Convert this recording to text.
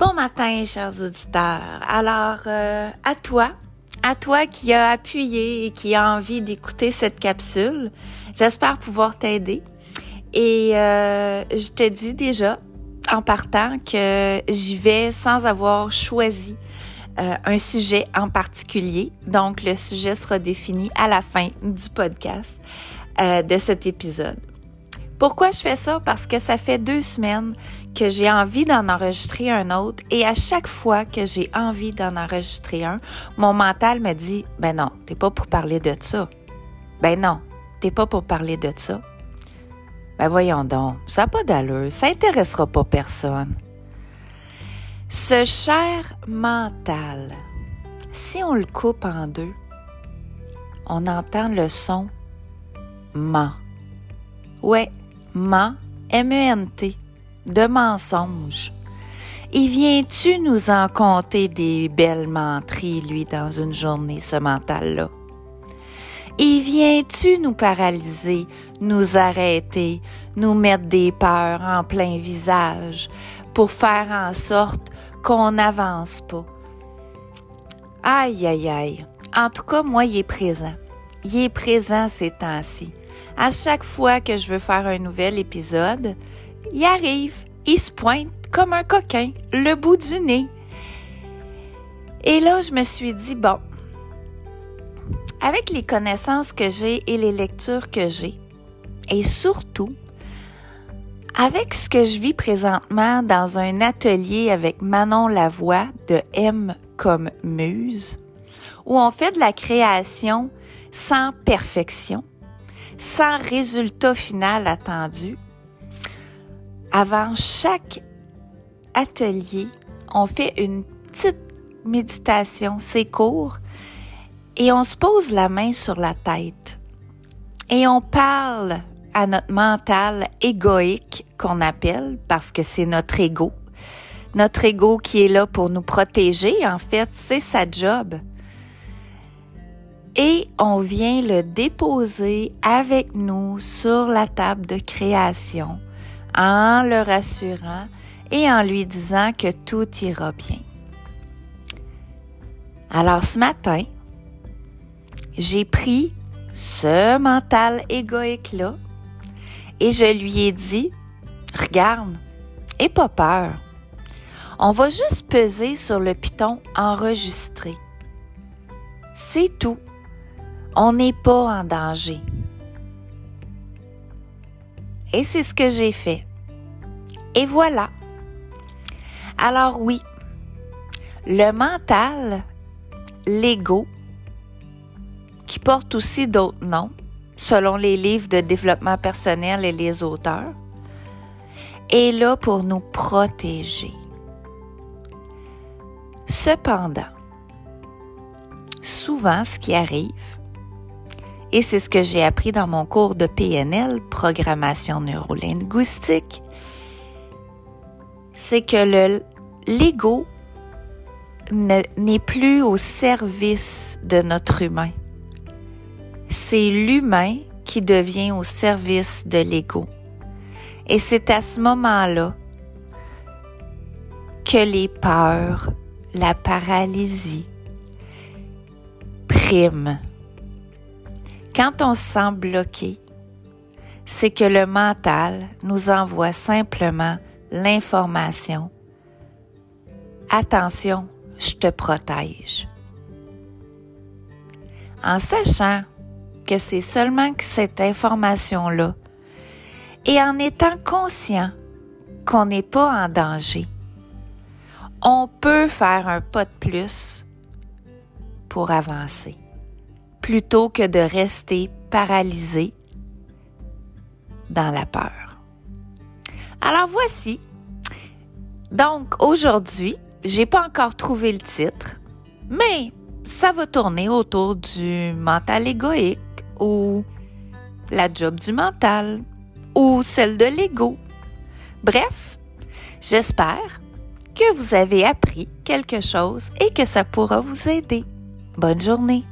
Bon matin, chers auditeurs. Alors, euh, à toi, à toi qui a appuyé et qui a envie d'écouter cette capsule, j'espère pouvoir t'aider. Et euh, je te dis déjà, en partant, que j'y vais sans avoir choisi euh, un sujet en particulier. Donc, le sujet sera défini à la fin du podcast de cet épisode. Pourquoi je fais ça? Parce que ça fait deux semaines que j'ai envie d'en enregistrer un autre et à chaque fois que j'ai envie d'en enregistrer un, mon mental me dit, ben non, t'es pas pour parler de ça. Ben non, t'es pas pour parler de ça. Ben voyons donc, ça n'a pas d'allure, ça intéressera pas personne. Ce cher mental, si on le coupe en deux, on entend le son ma. Ouais, ma, M-E-N-T, de mensonge. Et viens-tu nous en compter des belles menteries, lui, dans une journée, ce mental-là? Et viens-tu nous paralyser, nous arrêter, nous mettre des peurs en plein visage pour faire en sorte qu'on n'avance pas? Aïe, aïe, aïe. En tout cas, moi, il est présent. Il est présent ces temps-ci. À chaque fois que je veux faire un nouvel épisode, il arrive, il se pointe comme un coquin, le bout du nez. Et là, je me suis dit, bon, avec les connaissances que j'ai et les lectures que j'ai, et surtout, avec ce que je vis présentement dans un atelier avec Manon Lavoie de M comme Muse, où on fait de la création sans perfection, sans résultat final attendu. Avant chaque atelier, on fait une petite méditation, c'est court, et on se pose la main sur la tête. Et on parle à notre mental égoïque qu'on appelle, parce que c'est notre ego. Notre ego qui est là pour nous protéger, en fait, c'est sa job et on vient le déposer avec nous sur la table de création en le rassurant et en lui disant que tout ira bien. Alors ce matin, j'ai pris ce mental égoïque-là et je lui ai dit, regarde, et pas peur. On va juste peser sur le piton enregistré. C'est tout on n'est pas en danger. Et c'est ce que j'ai fait. Et voilà. Alors oui, le mental, l'ego, qui porte aussi d'autres noms, selon les livres de développement personnel et les auteurs, est là pour nous protéger. Cependant, souvent ce qui arrive, et c'est ce que j'ai appris dans mon cours de PNL, programmation neurolinguistique, c'est que l'ego n'est plus au service de notre humain. C'est l'humain qui devient au service de l'ego. Et c'est à ce moment-là que les peurs, la paralysie priment quand on se sent bloqué, c'est que le mental nous envoie simplement l'information. Attention, je te protège. En sachant que c'est seulement que cette information-là et en étant conscient qu'on n'est pas en danger, on peut faire un pas de plus pour avancer plutôt que de rester paralysé dans la peur. Alors voici. Donc aujourd'hui, j'ai pas encore trouvé le titre, mais ça va tourner autour du mental égoïque ou la job du mental ou celle de l'ego. Bref, j'espère que vous avez appris quelque chose et que ça pourra vous aider. Bonne journée.